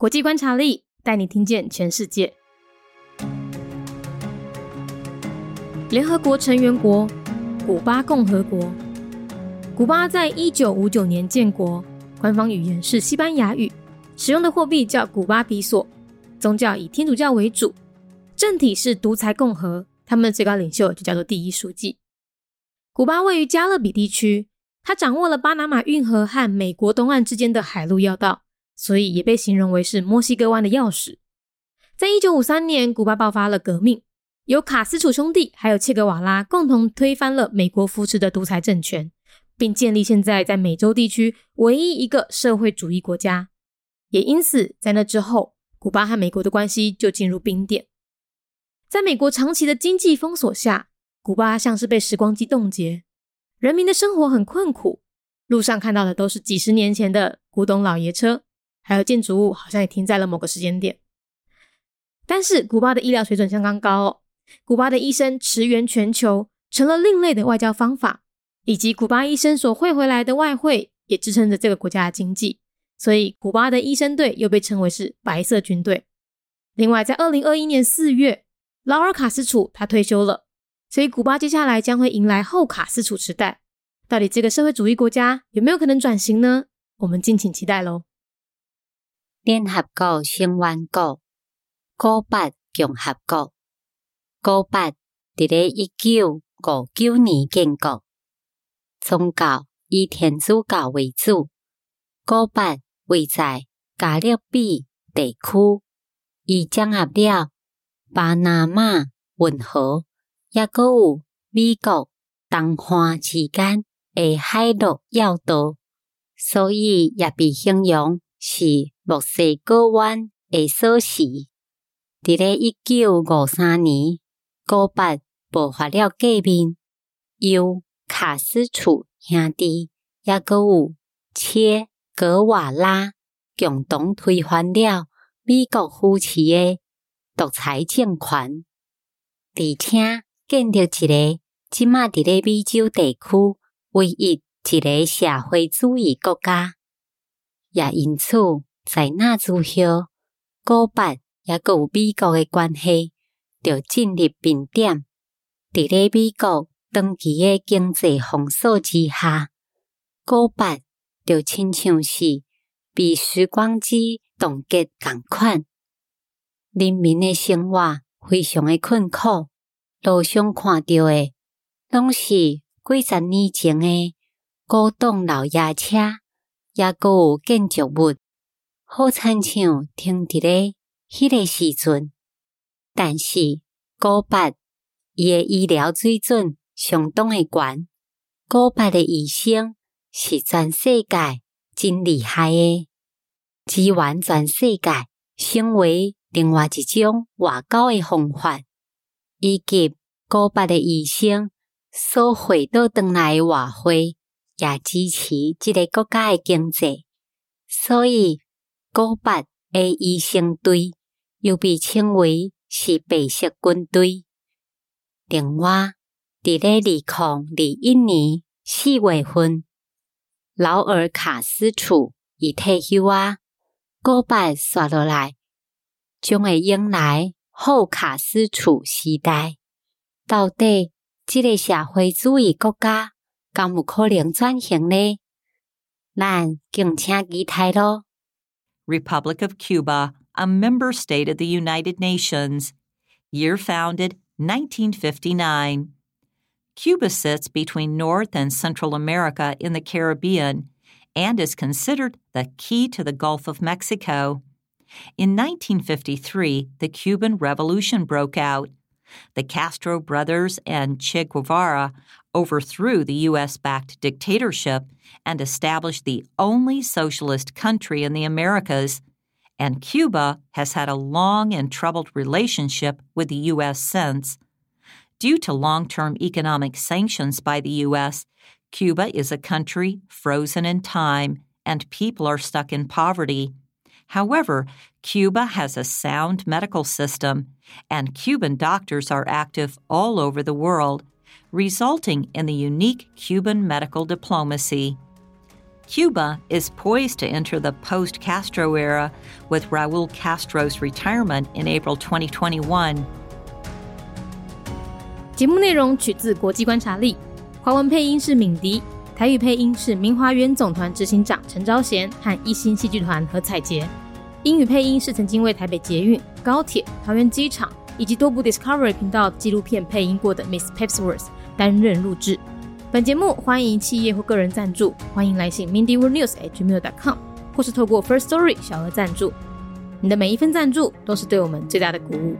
国际观察力带你听见全世界。联合国成员国古巴共和国。古巴在一九五九年建国，官方语言是西班牙语，使用的货币叫古巴比索，宗教以天主教为主，政体是独裁共和，他们的最高领袖就叫做第一书记。古巴位于加勒比地区，它掌握了巴拿马运河和美国东岸之间的海路要道，所以也被形容为是墨西哥湾的钥匙。在一九五三年，古巴爆发了革命，由卡斯楚兄弟还有切格瓦拉共同推翻了美国扶持的独裁政权。并建立现在在美洲地区唯一一个社会主义国家，也因此在那之后，古巴和美国的关系就进入冰点。在美国长期的经济封锁下，古巴像是被时光机冻结，人民的生活很困苦，路上看到的都是几十年前的古董老爷车，还有建筑物好像也停在了某个时间点。但是古巴的医疗水准相当高哦，古巴的医生驰援全球，成了另类的外交方法。以及古巴医生所汇回来的外汇，也支撑着这个国家的经济，所以古巴的医生队又被称为是白色军队。另外，在二零二一年四月，劳尔卡斯楚他退休了，所以古巴接下来将会迎来后卡斯楚时代。到底这个社会主义国家有没有可能转型呢？我们敬请期待喽。联合国成员国古巴共和国，古巴伫咧一九五九年建国。宗教以天主教为主，古巴位在加勒比地区，伊掌握了巴拿马运河，也阁有美国东岸之间的海陆要道，所以也被形容是墨西哥湾的锁匙。伫咧一九五三年，古巴爆发了革命，由卡斯楚兄弟也阁有切格瓦拉共同推翻了美国扶持的独裁政权，而且建立一个即马伫咧美洲地区唯一一个社会主义国家。也因此，在那之后，古巴也阁有美国的关系，就进入冰点。伫咧美国。长期的经济封锁之下，古巴就亲像是被时光机冻结共款，人民的生活非常的困苦。路上看到的，拢是几十年前的古董老爷车，也阁有建筑物，好亲像停伫咧迄个时阵。但是古巴伊诶医疗水准。相当诶悬，古巴的医生是全世界真厉害诶，支援全世界，成为另外一种外交诶方法，以及古巴的医生所回到当来诶外汇，也支持即个国家诶经济。所以，古巴的医生队又被称为是白色军队。另外，伫咧二零二一年四月份，劳尔卡斯楚已退休啊，古巴刷落来，将会迎来后卡斯楚时代。到底这个社会主义国家敢有可能转型呢？咱敬请期待咯。Republic of Cuba, a member state of the United Nations, year founded 1959. Cuba sits between North and Central America in the Caribbean and is considered the key to the Gulf of Mexico. In 1953, the Cuban Revolution broke out. The Castro brothers and Che Guevara overthrew the U.S. backed dictatorship and established the only socialist country in the Americas. And Cuba has had a long and troubled relationship with the U.S. since. Due to long term economic sanctions by the U.S., Cuba is a country frozen in time and people are stuck in poverty. However, Cuba has a sound medical system, and Cuban doctors are active all over the world, resulting in the unique Cuban medical diplomacy. Cuba is poised to enter the post Castro era with Raul Castro's retirement in April 2021. 节目内容取自国际观察力，华文配音是敏迪，台语配音是明华园总团执行长陈昭贤和一星戏剧团何彩杰，英语配音是曾经为台北捷运、高铁、桃园机场以及多部 Discovery 频道纪录片配音过的 Miss Pepsworth 担任录制。本节目欢迎企业或个人赞助，欢迎来信 mindyworldnews@gmail.com，或是透过 First Story 小额赞助。你的每一份赞助都是对我们最大的鼓舞。